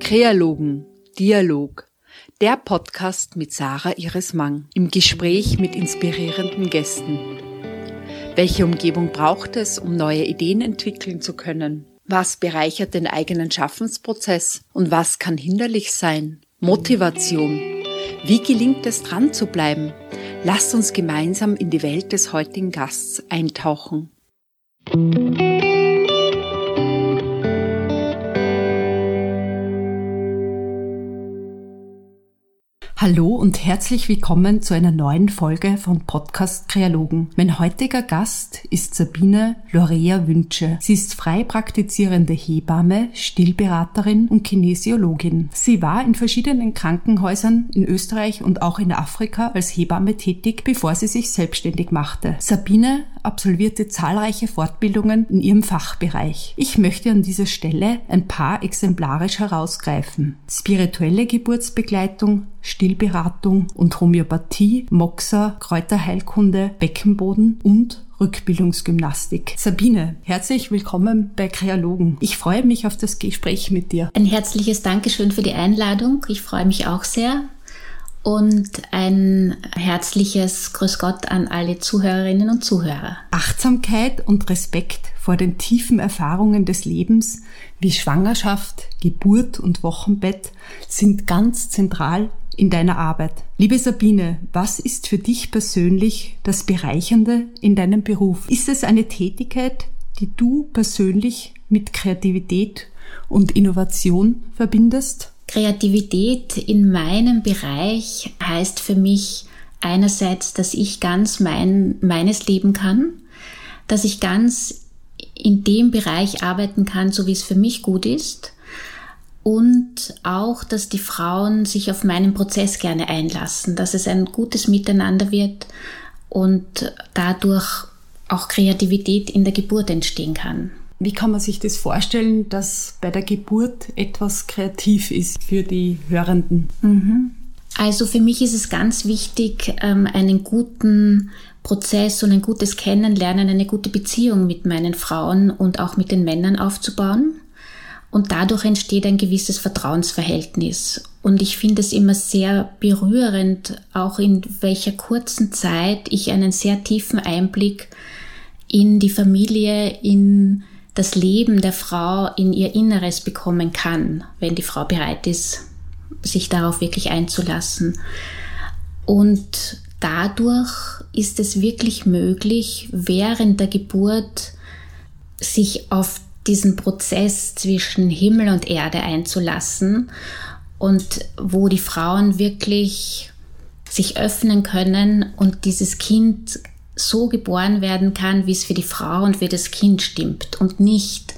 Kreologen, Dialog, der Podcast mit Sarah Iris Mang im Gespräch mit inspirierenden Gästen. Welche Umgebung braucht es, um neue Ideen entwickeln zu können? Was bereichert den eigenen Schaffensprozess und was kann hinderlich sein? Motivation. Wie gelingt es dran zu bleiben? Lasst uns gemeinsam in die Welt des heutigen Gasts eintauchen. Hallo und herzlich willkommen zu einer neuen Folge von Podcast Kreologen. Mein heutiger Gast ist Sabine Lorea Wünsche. Sie ist frei praktizierende Hebamme, Stillberaterin und Kinesiologin. Sie war in verschiedenen Krankenhäusern in Österreich und auch in Afrika als Hebamme tätig, bevor sie sich selbstständig machte. Sabine absolvierte zahlreiche Fortbildungen in ihrem Fachbereich. Ich möchte an dieser Stelle ein paar exemplarisch herausgreifen. Spirituelle Geburtsbegleitung, Stillberatung und Homöopathie, Moxa, Kräuterheilkunde, Beckenboden und Rückbildungsgymnastik. Sabine, herzlich willkommen bei Kreologen. Ich freue mich auf das Gespräch mit dir. Ein herzliches Dankeschön für die Einladung. Ich freue mich auch sehr und ein herzliches Grüß Gott an alle Zuhörerinnen und Zuhörer. Achtsamkeit und Respekt vor den tiefen Erfahrungen des Lebens wie Schwangerschaft, Geburt und Wochenbett sind ganz zentral in deiner Arbeit. Liebe Sabine, was ist für dich persönlich das Bereichernde in deinem Beruf? Ist es eine Tätigkeit, die du persönlich mit Kreativität und Innovation verbindest? Kreativität in meinem Bereich heißt für mich einerseits, dass ich ganz mein, meines leben kann, dass ich ganz in dem Bereich arbeiten kann, so wie es für mich gut ist. Und auch, dass die Frauen sich auf meinen Prozess gerne einlassen, dass es ein gutes Miteinander wird und dadurch auch Kreativität in der Geburt entstehen kann. Wie kann man sich das vorstellen, dass bei der Geburt etwas kreativ ist für die Hörenden? Mhm. Also für mich ist es ganz wichtig, ähm, einen guten Prozess und ein gutes Kennenlernen, eine gute Beziehung mit meinen Frauen und auch mit den Männern aufzubauen. Und dadurch entsteht ein gewisses Vertrauensverhältnis. Und ich finde es immer sehr berührend, auch in welcher kurzen Zeit ich einen sehr tiefen Einblick in die Familie, in das Leben der Frau in ihr Inneres bekommen kann, wenn die Frau bereit ist, sich darauf wirklich einzulassen. Und dadurch ist es wirklich möglich, während der Geburt sich auf diesen Prozess zwischen Himmel und Erde einzulassen und wo die Frauen wirklich sich öffnen können und dieses Kind so geboren werden kann, wie es für die Frau und für das Kind stimmt und nicht,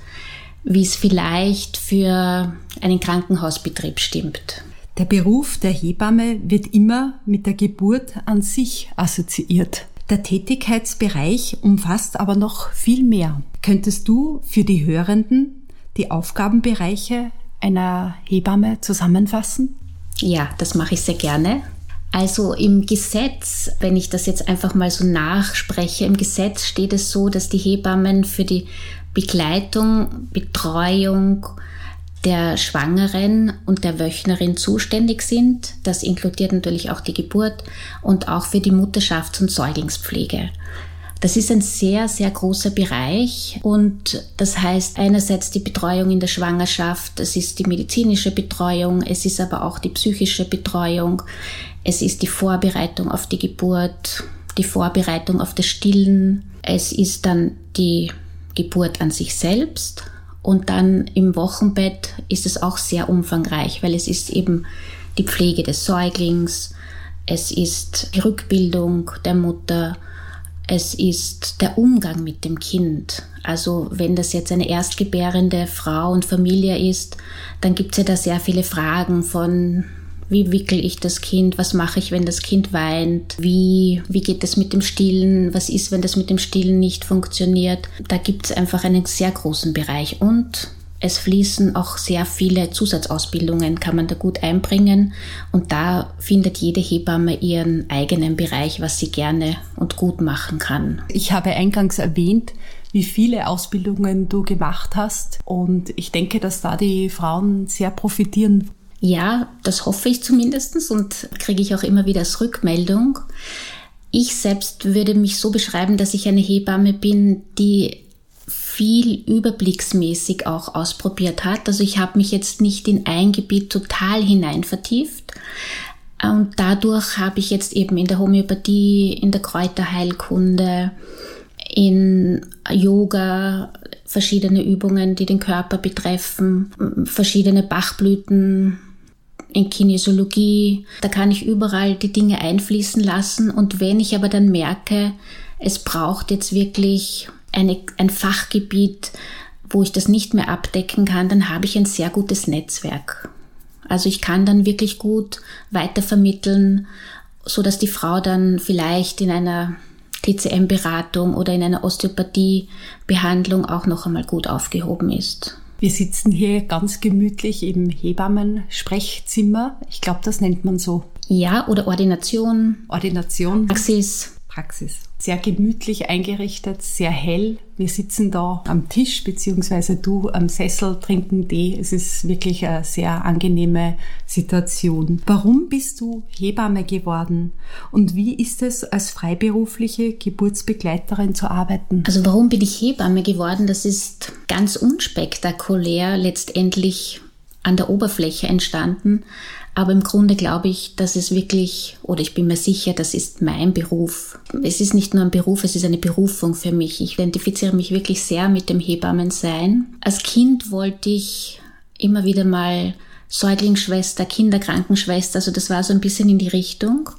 wie es vielleicht für einen Krankenhausbetrieb stimmt. Der Beruf der Hebamme wird immer mit der Geburt an sich assoziiert. Der Tätigkeitsbereich umfasst aber noch viel mehr. Könntest du für die Hörenden die Aufgabenbereiche einer Hebamme zusammenfassen? Ja, das mache ich sehr gerne. Also im Gesetz, wenn ich das jetzt einfach mal so nachspreche, im Gesetz steht es so, dass die Hebammen für die Begleitung, Betreuung der Schwangeren und der Wöchnerin zuständig sind. Das inkludiert natürlich auch die Geburt und auch für die Mutterschafts- und Säuglingspflege. Das ist ein sehr, sehr großer Bereich und das heißt einerseits die Betreuung in der Schwangerschaft, es ist die medizinische Betreuung, es ist aber auch die psychische Betreuung, es ist die Vorbereitung auf die Geburt, die Vorbereitung auf das Stillen. Es ist dann die Geburt an sich selbst. Und dann im Wochenbett ist es auch sehr umfangreich, weil es ist eben die Pflege des Säuglings, es ist die Rückbildung der Mutter, es ist der Umgang mit dem Kind. Also wenn das jetzt eine erstgebärende Frau und Familie ist, dann gibt es ja da sehr viele Fragen von wie wickel ich das Kind? Was mache ich, wenn das Kind weint? Wie, wie geht es mit dem Stillen? Was ist, wenn das mit dem Stillen nicht funktioniert? Da gibt es einfach einen sehr großen Bereich. Und es fließen auch sehr viele Zusatzausbildungen, kann man da gut einbringen. Und da findet jede Hebamme ihren eigenen Bereich, was sie gerne und gut machen kann. Ich habe eingangs erwähnt, wie viele Ausbildungen du gemacht hast. Und ich denke, dass da die Frauen sehr profitieren. Ja, das hoffe ich zumindest und kriege ich auch immer wieder als Rückmeldung. Ich selbst würde mich so beschreiben, dass ich eine Hebamme bin, die viel überblicksmäßig auch ausprobiert hat. Also ich habe mich jetzt nicht in ein Gebiet total hinein vertieft. Und dadurch habe ich jetzt eben in der Homöopathie, in der Kräuterheilkunde, in Yoga verschiedene Übungen, die den Körper betreffen, verschiedene Bachblüten, in Kinesiologie. Da kann ich überall die Dinge einfließen lassen. Und wenn ich aber dann merke, es braucht jetzt wirklich eine, ein Fachgebiet, wo ich das nicht mehr abdecken kann, dann habe ich ein sehr gutes Netzwerk. Also ich kann dann wirklich gut weitervermitteln, so dass die Frau dann vielleicht in einer TCM-Beratung oder in einer Osteopathie-Behandlung auch noch einmal gut aufgehoben ist. Wir sitzen hier ganz gemütlich im Hebammen-Sprechzimmer. Ich glaube, das nennt man so. Ja, oder Ordination. Ordination. Praxis. Praxis. Sehr gemütlich eingerichtet, sehr hell. Wir sitzen da am Tisch, beziehungsweise du am Sessel, trinken Tee. Es ist wirklich eine sehr angenehme Situation. Warum bist du Hebamme geworden? Und wie ist es, als freiberufliche Geburtsbegleiterin zu arbeiten? Also warum bin ich Hebamme geworden? Das ist ganz unspektakulär letztendlich an der Oberfläche entstanden. Aber im Grunde glaube ich, dass es wirklich, oder ich bin mir sicher, das ist mein Beruf. Es ist nicht nur ein Beruf, es ist eine Berufung für mich. Ich identifiziere mich wirklich sehr mit dem Hebammensein. Als Kind wollte ich immer wieder mal Säuglingsschwester, Kinderkrankenschwester, also das war so ein bisschen in die Richtung.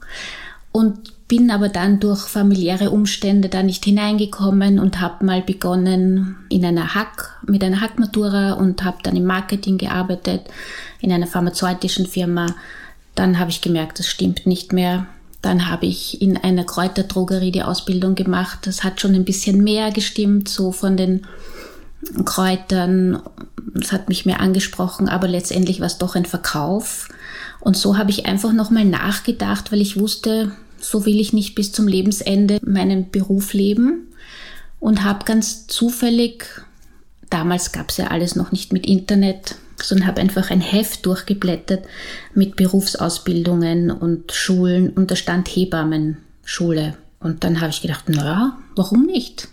Und bin aber dann durch familiäre Umstände da nicht hineingekommen und habe mal begonnen in einer Hack mit einer Hackmatura und habe dann im Marketing gearbeitet in einer pharmazeutischen Firma. Dann habe ich gemerkt, das stimmt nicht mehr. Dann habe ich in einer Kräuterdrogerie die Ausbildung gemacht. Das hat schon ein bisschen mehr gestimmt, so von den Kräutern. Das hat mich mehr angesprochen, aber letztendlich war es doch ein Verkauf. Und so habe ich einfach nochmal nachgedacht, weil ich wusste, so will ich nicht bis zum Lebensende meinen Beruf leben und habe ganz zufällig, damals gab es ja alles noch nicht mit Internet, sondern habe einfach ein Heft durchgeblättert mit Berufsausbildungen und Schulen und da stand Hebammenschule. Und dann habe ich gedacht, naja, warum nicht?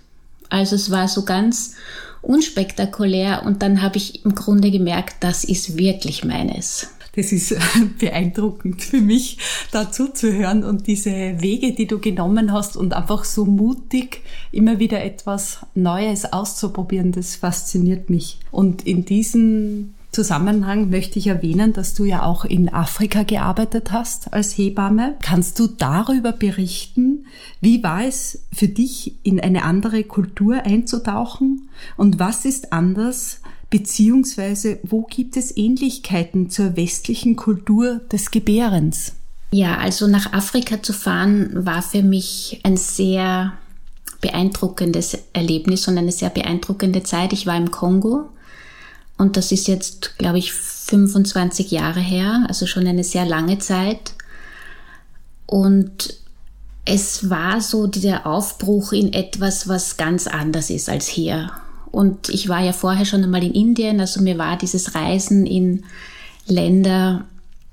Also es war so ganz unspektakulär und dann habe ich im Grunde gemerkt, das ist wirklich meines das ist beeindruckend für mich, dazu zu hören und diese Wege, die du genommen hast und einfach so mutig immer wieder etwas Neues auszuprobieren, das fasziniert mich. Und in diesem Zusammenhang möchte ich erwähnen, dass du ja auch in Afrika gearbeitet hast als Hebamme. Kannst du darüber berichten? Wie war es für dich, in eine andere Kultur einzutauchen? Und was ist anders beziehungsweise wo gibt es Ähnlichkeiten zur westlichen Kultur des Gebärens? Ja, also nach Afrika zu fahren war für mich ein sehr beeindruckendes Erlebnis und eine sehr beeindruckende Zeit. Ich war im Kongo und das ist jetzt, glaube ich, 25 Jahre her, also schon eine sehr lange Zeit. Und es war so der Aufbruch in etwas, was ganz anders ist als hier. Und ich war ja vorher schon einmal in Indien, also mir war dieses Reisen in Länder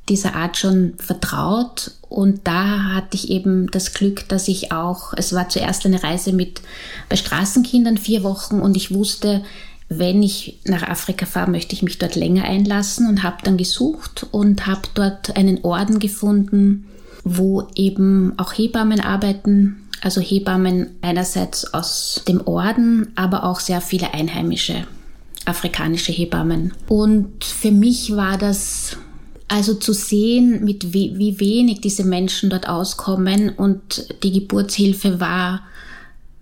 dieser Art schon vertraut. Und da hatte ich eben das Glück, dass ich auch, es war zuerst eine Reise mit bei Straßenkindern vier Wochen und ich wusste, wenn ich nach Afrika fahre, möchte ich mich dort länger einlassen und habe dann gesucht und habe dort einen Orden gefunden, wo eben auch Hebammen arbeiten, also Hebammen einerseits aus dem Orden, aber auch sehr viele einheimische afrikanische Hebammen. Und für mich war das also zu sehen, mit wie, wie wenig diese Menschen dort auskommen und die Geburtshilfe war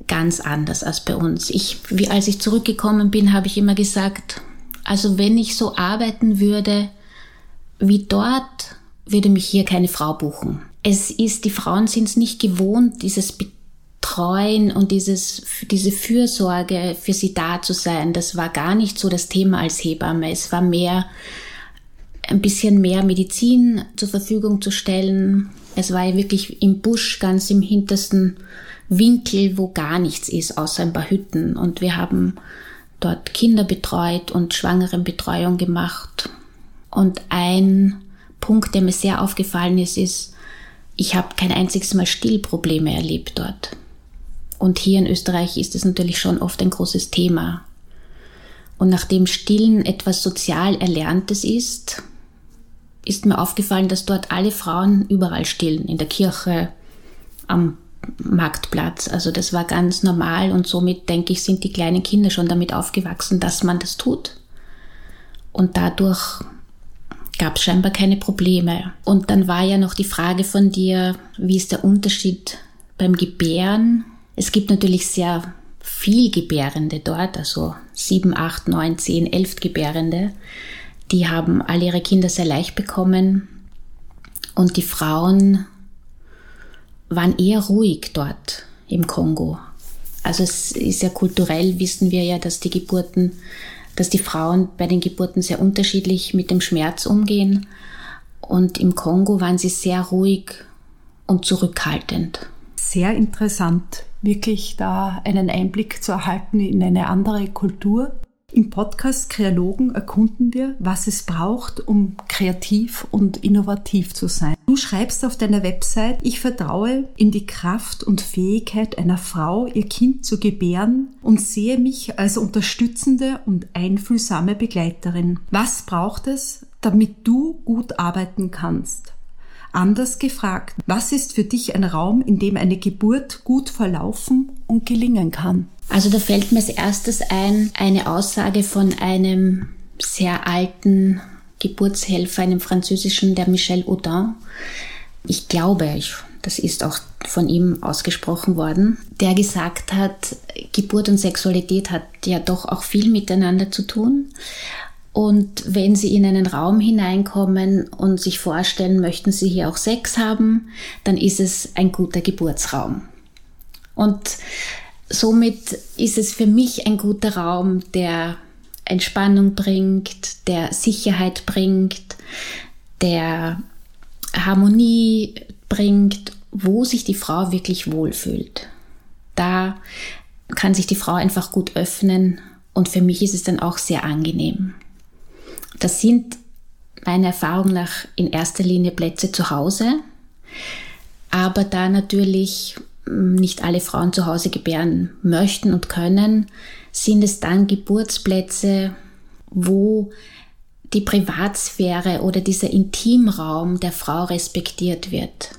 ganz anders als bei uns. Ich, wie als ich zurückgekommen bin, habe ich immer gesagt, also wenn ich so arbeiten würde wie dort, würde mich hier keine Frau buchen. Es ist, die Frauen sind es nicht gewohnt, dieses Betreuen und dieses, diese Fürsorge für sie da zu sein, das war gar nicht so das Thema als Hebamme. Es war mehr, ein bisschen mehr Medizin zur Verfügung zu stellen. Es war ja wirklich im Busch, ganz im hintersten Winkel, wo gar nichts ist, außer ein paar Hütten. Und wir haben dort Kinder betreut und Schwangerenbetreuung gemacht. Und ein Punkt, der mir sehr aufgefallen ist, ist, ich habe kein einziges Mal Stillprobleme erlebt dort. Und hier in Österreich ist es natürlich schon oft ein großes Thema. Und nachdem Stillen etwas sozial Erlerntes ist, ist mir aufgefallen, dass dort alle Frauen überall stillen, in der Kirche, am Marktplatz. Also das war ganz normal und somit denke ich, sind die kleinen Kinder schon damit aufgewachsen, dass man das tut. Und dadurch gab es scheinbar keine Probleme. Und dann war ja noch die Frage von dir, wie ist der Unterschied beim Gebären? Es gibt natürlich sehr viel Gebärende dort, also sieben, acht, neun, zehn, elf Gebärende. Die haben alle ihre Kinder sehr leicht bekommen. Und die Frauen waren eher ruhig dort im Kongo. Also es ist ja kulturell, wissen wir ja, dass die Geburten, dass die Frauen bei den Geburten sehr unterschiedlich mit dem Schmerz umgehen. Und im Kongo waren sie sehr ruhig und zurückhaltend. Sehr interessant, wirklich da einen Einblick zu erhalten in eine andere Kultur. Im Podcast Kreologen erkunden wir, was es braucht, um kreativ und innovativ zu sein. Du schreibst auf deiner Website, ich vertraue in die Kraft und Fähigkeit einer Frau, ihr Kind zu gebären und sehe mich als unterstützende und einfühlsame Begleiterin. Was braucht es, damit du gut arbeiten kannst? Anders gefragt, was ist für dich ein Raum, in dem eine Geburt gut verlaufen und gelingen kann? Also da fällt mir als erstes ein eine Aussage von einem sehr alten Geburtshelfer, einem französischen, der Michel Audin. Ich glaube, ich, das ist auch von ihm ausgesprochen worden, der gesagt hat, Geburt und Sexualität hat ja doch auch viel miteinander zu tun. Und wenn Sie in einen Raum hineinkommen und sich vorstellen, möchten Sie hier auch Sex haben, dann ist es ein guter Geburtsraum. Und somit ist es für mich ein guter Raum, der Entspannung bringt, der Sicherheit bringt, der Harmonie bringt, wo sich die Frau wirklich wohlfühlt. Da kann sich die Frau einfach gut öffnen und für mich ist es dann auch sehr angenehm. Das sind meiner Erfahrung nach in erster Linie Plätze zu Hause, aber da natürlich nicht alle Frauen zu Hause gebären möchten und können, sind es dann Geburtsplätze, wo die Privatsphäre oder dieser Intimraum der Frau respektiert wird.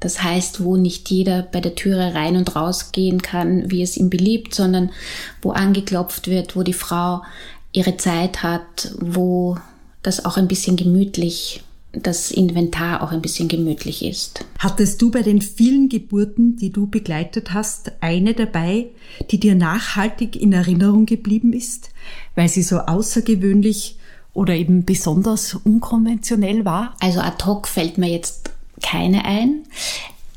Das heißt, wo nicht jeder bei der Türe rein und raus gehen kann, wie es ihm beliebt, sondern wo angeklopft wird, wo die Frau ihre Zeit hat, wo das auch ein bisschen gemütlich das Inventar auch ein bisschen gemütlich ist. Hattest du bei den vielen Geburten, die du begleitet hast, eine dabei, die dir nachhaltig in Erinnerung geblieben ist, weil sie so außergewöhnlich oder eben besonders unkonventionell war? Also ad hoc fällt mir jetzt keine ein.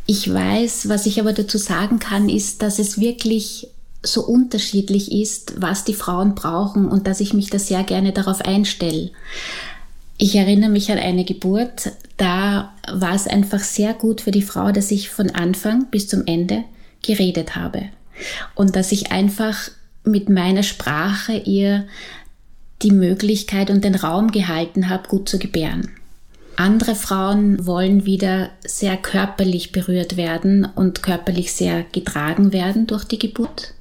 Ich weiß, was ich aber dazu sagen kann, ist, dass es wirklich so unterschiedlich ist, was die Frauen brauchen und dass ich mich da sehr gerne darauf einstelle. Ich erinnere mich an eine Geburt, da war es einfach sehr gut für die Frau, dass ich von Anfang bis zum Ende geredet habe und dass ich einfach mit meiner Sprache ihr die Möglichkeit und den Raum gehalten habe, gut zu gebären. Andere Frauen wollen wieder sehr körperlich berührt werden und körperlich sehr getragen werden durch die Geburt.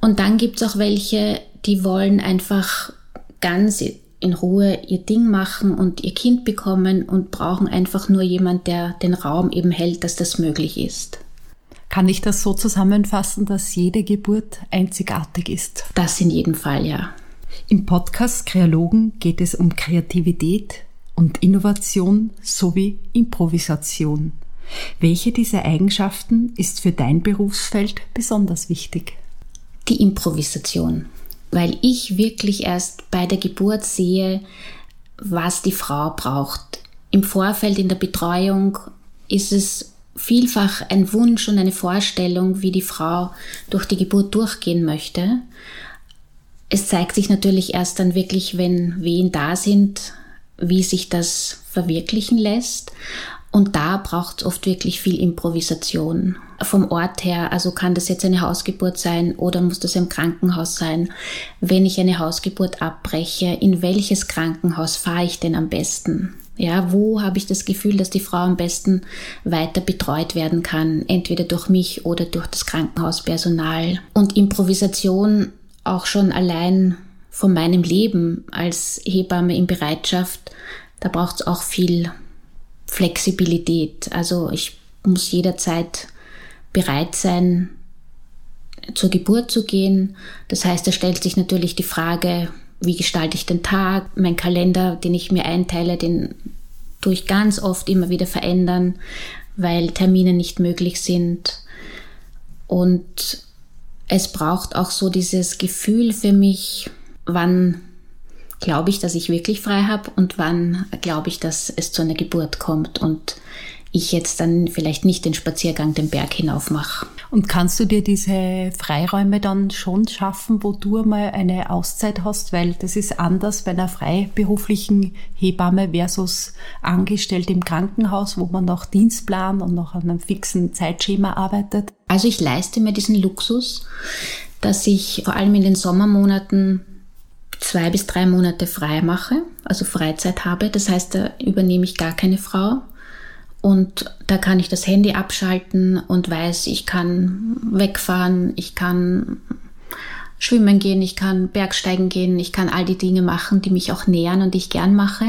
Und dann gibt es auch welche, die wollen einfach ganz in Ruhe ihr Ding machen und ihr Kind bekommen und brauchen einfach nur jemand, der den Raum eben hält, dass das möglich ist. Kann ich das so zusammenfassen, dass jede Geburt einzigartig ist? Das in jedem Fall, ja. Im Podcast Kreologen geht es um Kreativität und Innovation sowie Improvisation. Welche dieser Eigenschaften ist für dein Berufsfeld besonders wichtig? Die Improvisation weil ich wirklich erst bei der Geburt sehe, was die Frau braucht. Im Vorfeld in der Betreuung ist es vielfach ein Wunsch und eine Vorstellung, wie die Frau durch die Geburt durchgehen möchte. Es zeigt sich natürlich erst dann wirklich, wenn Wehen da sind, wie sich das verwirklichen lässt. Und da braucht es oft wirklich viel Improvisation. Vom Ort her, also kann das jetzt eine Hausgeburt sein oder muss das im Krankenhaus sein? Wenn ich eine Hausgeburt abbreche, in welches Krankenhaus fahre ich denn am besten? Ja, wo habe ich das Gefühl, dass die Frau am besten weiter betreut werden kann, entweder durch mich oder durch das Krankenhauspersonal. Und Improvisation auch schon allein von meinem Leben als Hebamme in Bereitschaft, da braucht es auch viel Flexibilität. Also ich muss jederzeit bereit sein, zur Geburt zu gehen. Das heißt, da stellt sich natürlich die Frage, wie gestalte ich den Tag, mein Kalender, den ich mir einteile, den tue ich ganz oft immer wieder verändern, weil Termine nicht möglich sind. Und es braucht auch so dieses Gefühl für mich, wann glaube ich, dass ich wirklich frei habe und wann glaube ich, dass es zu einer Geburt kommt und ich jetzt dann vielleicht nicht den Spaziergang den Berg hinauf mache. Und kannst du dir diese Freiräume dann schon schaffen, wo du mal eine Auszeit hast? Weil das ist anders bei einer freiberuflichen Hebamme versus angestellt im Krankenhaus, wo man nach Dienstplan und nach einem fixen Zeitschema arbeitet. Also ich leiste mir diesen Luxus, dass ich vor allem in den Sommermonaten zwei bis drei Monate frei mache, also Freizeit habe. Das heißt, da übernehme ich gar keine Frau. Und da kann ich das Handy abschalten und weiß, ich kann wegfahren, ich kann schwimmen gehen, ich kann Bergsteigen gehen, ich kann all die Dinge machen, die mich auch nähern und die ich gern mache.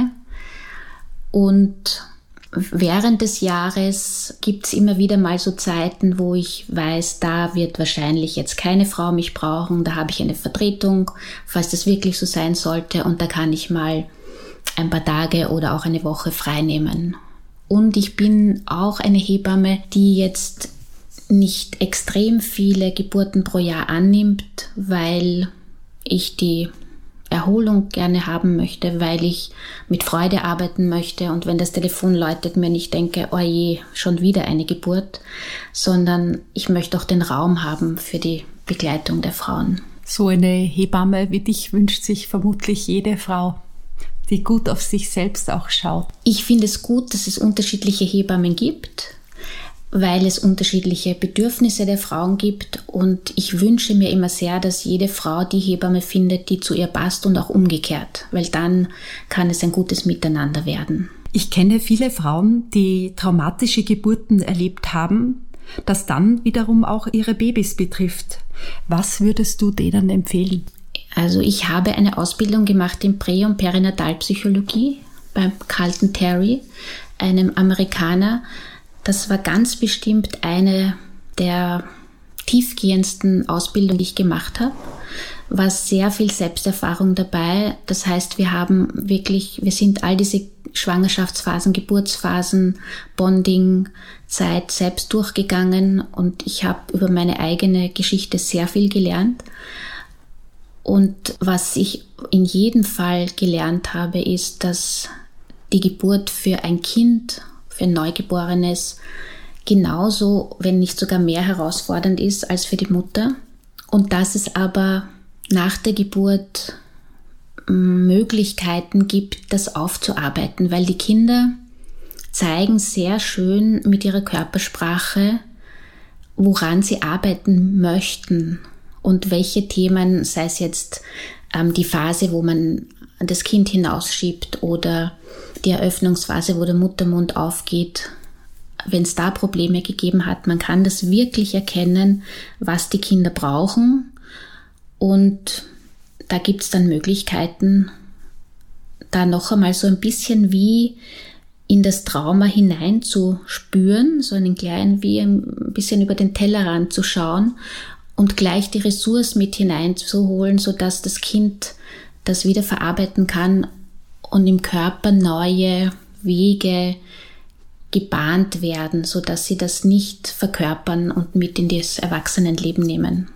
Und während des Jahres gibt's immer wieder mal so Zeiten, wo ich weiß, da wird wahrscheinlich jetzt keine Frau mich brauchen, da habe ich eine Vertretung, falls das wirklich so sein sollte und da kann ich mal ein paar Tage oder auch eine Woche frei nehmen. Und ich bin auch eine Hebamme, die jetzt nicht extrem viele Geburten pro Jahr annimmt, weil ich die Erholung gerne haben möchte, weil ich mit Freude arbeiten möchte und wenn das Telefon läutet, mir nicht denke, oh je, schon wieder eine Geburt, sondern ich möchte auch den Raum haben für die Begleitung der Frauen. So eine Hebamme wie dich wünscht sich vermutlich jede Frau die gut auf sich selbst auch schaut. Ich finde es gut, dass es unterschiedliche Hebammen gibt, weil es unterschiedliche Bedürfnisse der Frauen gibt und ich wünsche mir immer sehr, dass jede Frau die Hebamme findet, die zu ihr passt und auch umgekehrt, weil dann kann es ein gutes Miteinander werden. Ich kenne viele Frauen, die traumatische Geburten erlebt haben, das dann wiederum auch ihre Babys betrifft. Was würdest du denen empfehlen? Also ich habe eine Ausbildung gemacht in Prä- und Perinatalpsychologie beim Carlton Terry, einem Amerikaner. Das war ganz bestimmt eine der tiefgehendsten Ausbildungen, die ich gemacht habe. War sehr viel Selbsterfahrung dabei. Das heißt, wir haben wirklich, wir sind all diese Schwangerschaftsphasen, Geburtsphasen, Bonding, Zeit selbst durchgegangen und ich habe über meine eigene Geschichte sehr viel gelernt. Und was ich in jedem Fall gelernt habe, ist, dass die Geburt für ein Kind, für ein Neugeborenes, genauso, wenn nicht sogar mehr herausfordernd ist als für die Mutter. Und dass es aber nach der Geburt Möglichkeiten gibt, das aufzuarbeiten, weil die Kinder zeigen sehr schön mit ihrer Körpersprache, woran sie arbeiten möchten und welche Themen, sei es jetzt ähm, die Phase, wo man das Kind hinausschiebt oder die Eröffnungsphase, wo der Muttermund aufgeht, wenn es da Probleme gegeben hat, man kann das wirklich erkennen, was die Kinder brauchen. Und da gibt es dann Möglichkeiten, da noch einmal so ein bisschen wie in das Trauma hineinzuspüren, so einen kleinen, wie ein bisschen über den Tellerrand zu schauen und gleich die Ressource mit hineinzuholen, sodass das Kind das wieder verarbeiten kann und im Körper neue Wege gebahnt werden, sodass sie das nicht verkörpern und mit in das Erwachsenenleben nehmen.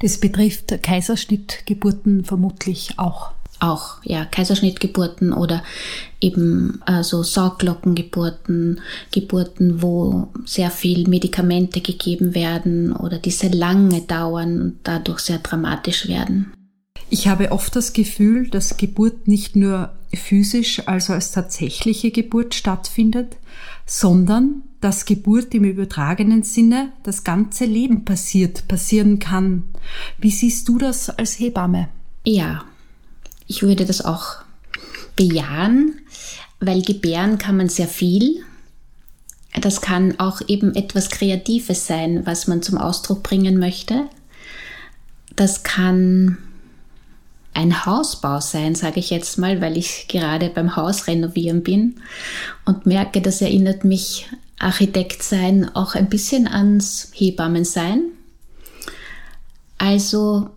Das betrifft Kaiserschnittgeburten vermutlich auch. Auch, ja, Kaiserschnittgeburten oder eben also Sauglockengeburten, Geburten, wo sehr viel Medikamente gegeben werden oder die sehr lange dauern und dadurch sehr dramatisch werden. Ich habe oft das Gefühl, dass Geburt nicht nur physisch, also als tatsächliche Geburt stattfindet, sondern dass Geburt im übertragenen Sinne das ganze Leben passiert, passieren kann. Wie siehst du das als Hebamme? Ja, ich würde das auch bejahen, weil gebären kann man sehr viel. Das kann auch eben etwas Kreatives sein, was man zum Ausdruck bringen möchte. Das kann ein Hausbau sein, sage ich jetzt mal, weil ich gerade beim Haus renovieren bin und merke, das erinnert mich Architekt sein auch ein bisschen ans Hebammen sein. Also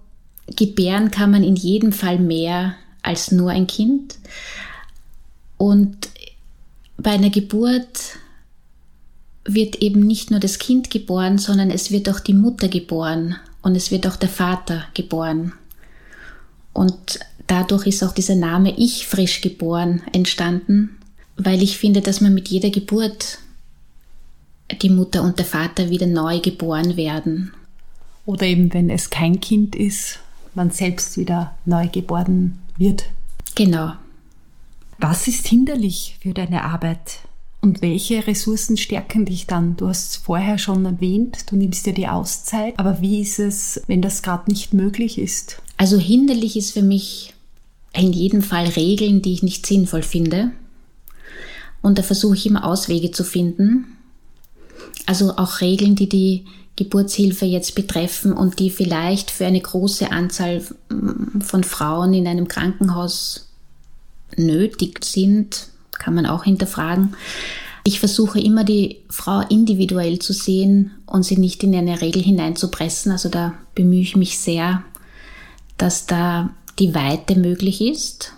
gebären kann man in jedem Fall mehr als nur ein Kind. Und bei einer Geburt wird eben nicht nur das Kind geboren, sondern es wird auch die Mutter geboren und es wird auch der Vater geboren. Und dadurch ist auch dieser Name Ich frisch geboren entstanden, weil ich finde, dass man mit jeder Geburt die Mutter und der Vater wieder neu geboren werden. Oder eben, wenn es kein Kind ist, man selbst wieder neu geboren wird. Genau. Was ist hinderlich für deine Arbeit? Und welche Ressourcen stärken dich dann? Du hast es vorher schon erwähnt, du nimmst dir die Auszeit. Aber wie ist es, wenn das gerade nicht möglich ist? Also hinderlich ist für mich in jedem Fall Regeln, die ich nicht sinnvoll finde. Und da versuche ich immer Auswege zu finden. Also auch Regeln, die die Geburtshilfe jetzt betreffen und die vielleicht für eine große Anzahl von Frauen in einem Krankenhaus nötig sind, kann man auch hinterfragen. Ich versuche immer die Frau individuell zu sehen und sie nicht in eine Regel hineinzupressen. Also da bemühe ich mich sehr, dass da die Weite möglich ist.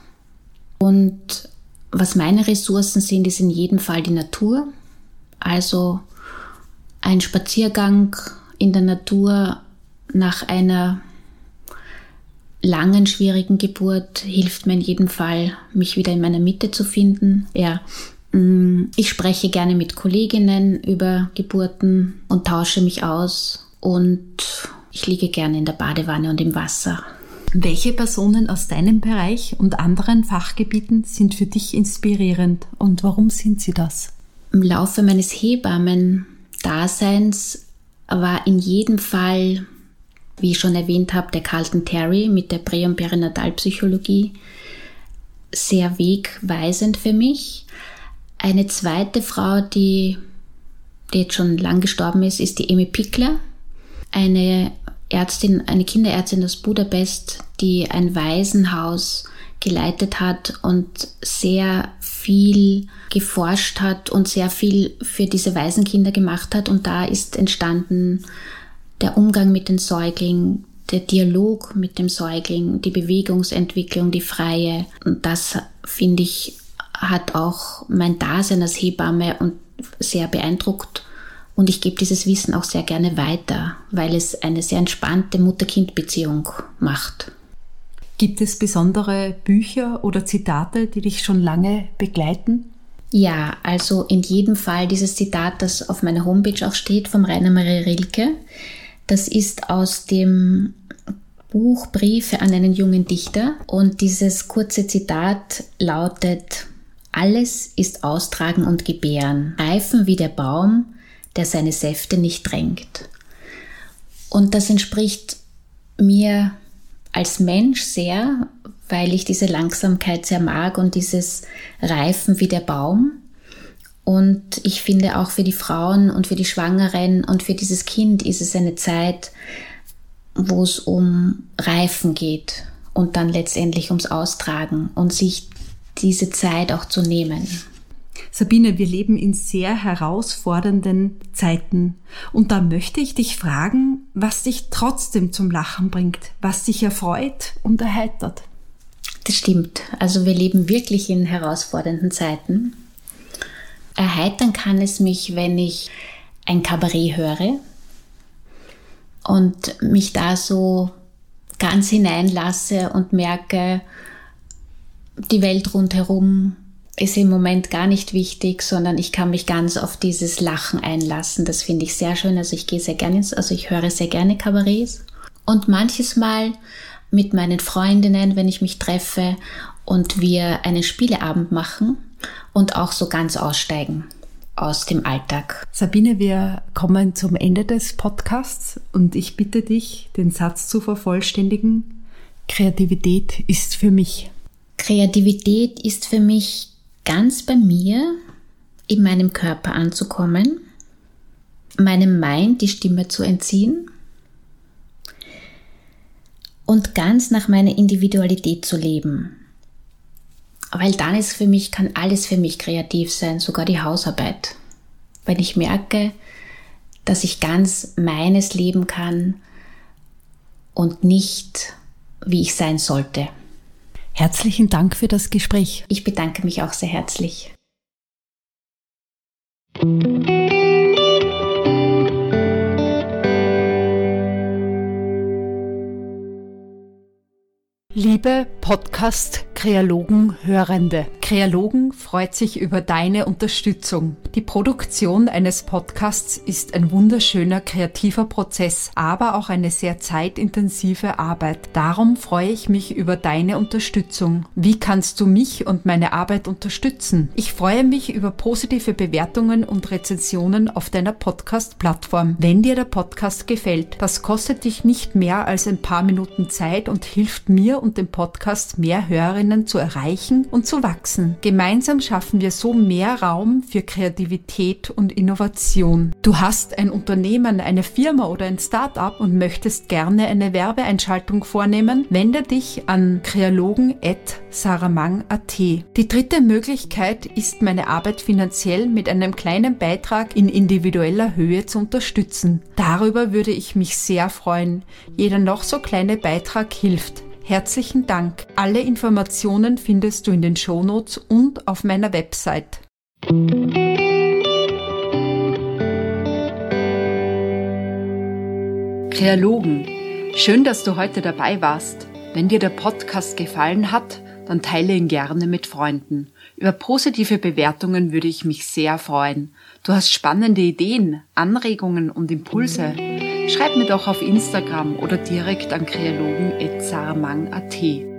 Und was meine Ressourcen sind, ist in jedem Fall die Natur. Also ein Spaziergang in der Natur nach einer langen, schwierigen Geburt hilft mir in jedem Fall, mich wieder in meiner Mitte zu finden. Ja, mm, ich spreche gerne mit Kolleginnen über Geburten und tausche mich aus und ich liege gerne in der Badewanne und im Wasser. Welche Personen aus deinem Bereich und anderen Fachgebieten sind für dich inspirierend und warum sind sie das? Im Laufe meines Hebammen Daseins war in jedem Fall, wie ich schon erwähnt habe, der Carlton Terry mit der Prä- und Perinatalpsychologie sehr wegweisend für mich. Eine zweite Frau, die, die jetzt schon lang gestorben ist, ist die Amy Pickler, eine Ärztin, eine Kinderärztin aus Budapest, die ein Waisenhaus geleitet hat und sehr viel geforscht hat und sehr viel für diese Waisenkinder gemacht hat. Und da ist entstanden der Umgang mit den Säuglingen, der Dialog mit dem Säugling, die Bewegungsentwicklung, die freie. Und das, finde ich, hat auch mein Dasein als Hebamme und sehr beeindruckt. Und ich gebe dieses Wissen auch sehr gerne weiter, weil es eine sehr entspannte Mutter-Kind-Beziehung macht. Gibt es besondere Bücher oder Zitate, die dich schon lange begleiten? Ja, also in jedem Fall dieses Zitat, das auf meiner Homepage auch steht, vom Rainer Maria Rilke. Das ist aus dem Buch Briefe an einen jungen Dichter und dieses kurze Zitat lautet, alles ist Austragen und Gebären, reifen wie der Baum, der seine Säfte nicht drängt. Und das entspricht mir als Mensch sehr, weil ich diese Langsamkeit sehr mag und dieses Reifen wie der Baum. Und ich finde auch für die Frauen und für die Schwangeren und für dieses Kind ist es eine Zeit, wo es um Reifen geht und dann letztendlich ums Austragen und sich diese Zeit auch zu nehmen. Sabine, wir leben in sehr herausfordernden Zeiten. Und da möchte ich dich fragen, was dich trotzdem zum Lachen bringt, was dich erfreut und erheitert. Das stimmt. Also wir leben wirklich in herausfordernden Zeiten. Erheitern kann es mich, wenn ich ein Kabarett höre und mich da so ganz hineinlasse und merke, die Welt rundherum ist im Moment gar nicht wichtig, sondern ich kann mich ganz auf dieses Lachen einlassen. Das finde ich sehr schön. Also ich gehe sehr gerne ins, also ich höre sehr gerne Kabarets. Und manches Mal mit meinen Freundinnen, wenn ich mich treffe und wir einen Spieleabend machen und auch so ganz aussteigen aus dem Alltag. Sabine, wir kommen zum Ende des Podcasts und ich bitte dich, den Satz zu vervollständigen. Kreativität ist für mich. Kreativität ist für mich ganz bei mir, in meinem Körper anzukommen, meinem Mind die Stimme zu entziehen und ganz nach meiner Individualität zu leben. Weil dann ist für mich, kann alles für mich kreativ sein, sogar die Hausarbeit. Wenn ich merke, dass ich ganz meines leben kann und nicht, wie ich sein sollte. Herzlichen Dank für das Gespräch. Ich bedanke mich auch sehr herzlich. Liebe Podcast-Kreologen-Hörende, Kreologen freut sich über deine Unterstützung. Die Produktion eines Podcasts ist ein wunderschöner kreativer Prozess, aber auch eine sehr zeitintensive Arbeit. Darum freue ich mich über deine Unterstützung. Wie kannst du mich und meine Arbeit unterstützen? Ich freue mich über positive Bewertungen und Rezensionen auf deiner Podcast-Plattform. Wenn dir der Podcast gefällt, das kostet dich nicht mehr als ein paar Minuten Zeit und hilft mir und dem Podcast mehr Hörerinnen zu erreichen und zu wachsen. Gemeinsam schaffen wir so mehr Raum für Kreativität und Innovation. Du hast ein Unternehmen, eine Firma oder ein Startup und möchtest gerne eine Werbeeinschaltung vornehmen, wende dich an kreologen.saramang.at. Die dritte Möglichkeit ist, meine Arbeit finanziell mit einem kleinen Beitrag in individueller Höhe zu unterstützen. Darüber würde ich mich sehr freuen. Jeder noch so kleine Beitrag hilft. Herzlichen Dank. Alle Informationen findest du in den Shownotes und auf meiner Website. Kreologen, schön, dass du heute dabei warst. Wenn dir der Podcast gefallen hat, dann teile ihn gerne mit Freunden. Über positive Bewertungen würde ich mich sehr freuen. Du hast spannende Ideen, Anregungen und Impulse Schreib mir doch auf Instagram oder direkt an kreologen.zarmang.at.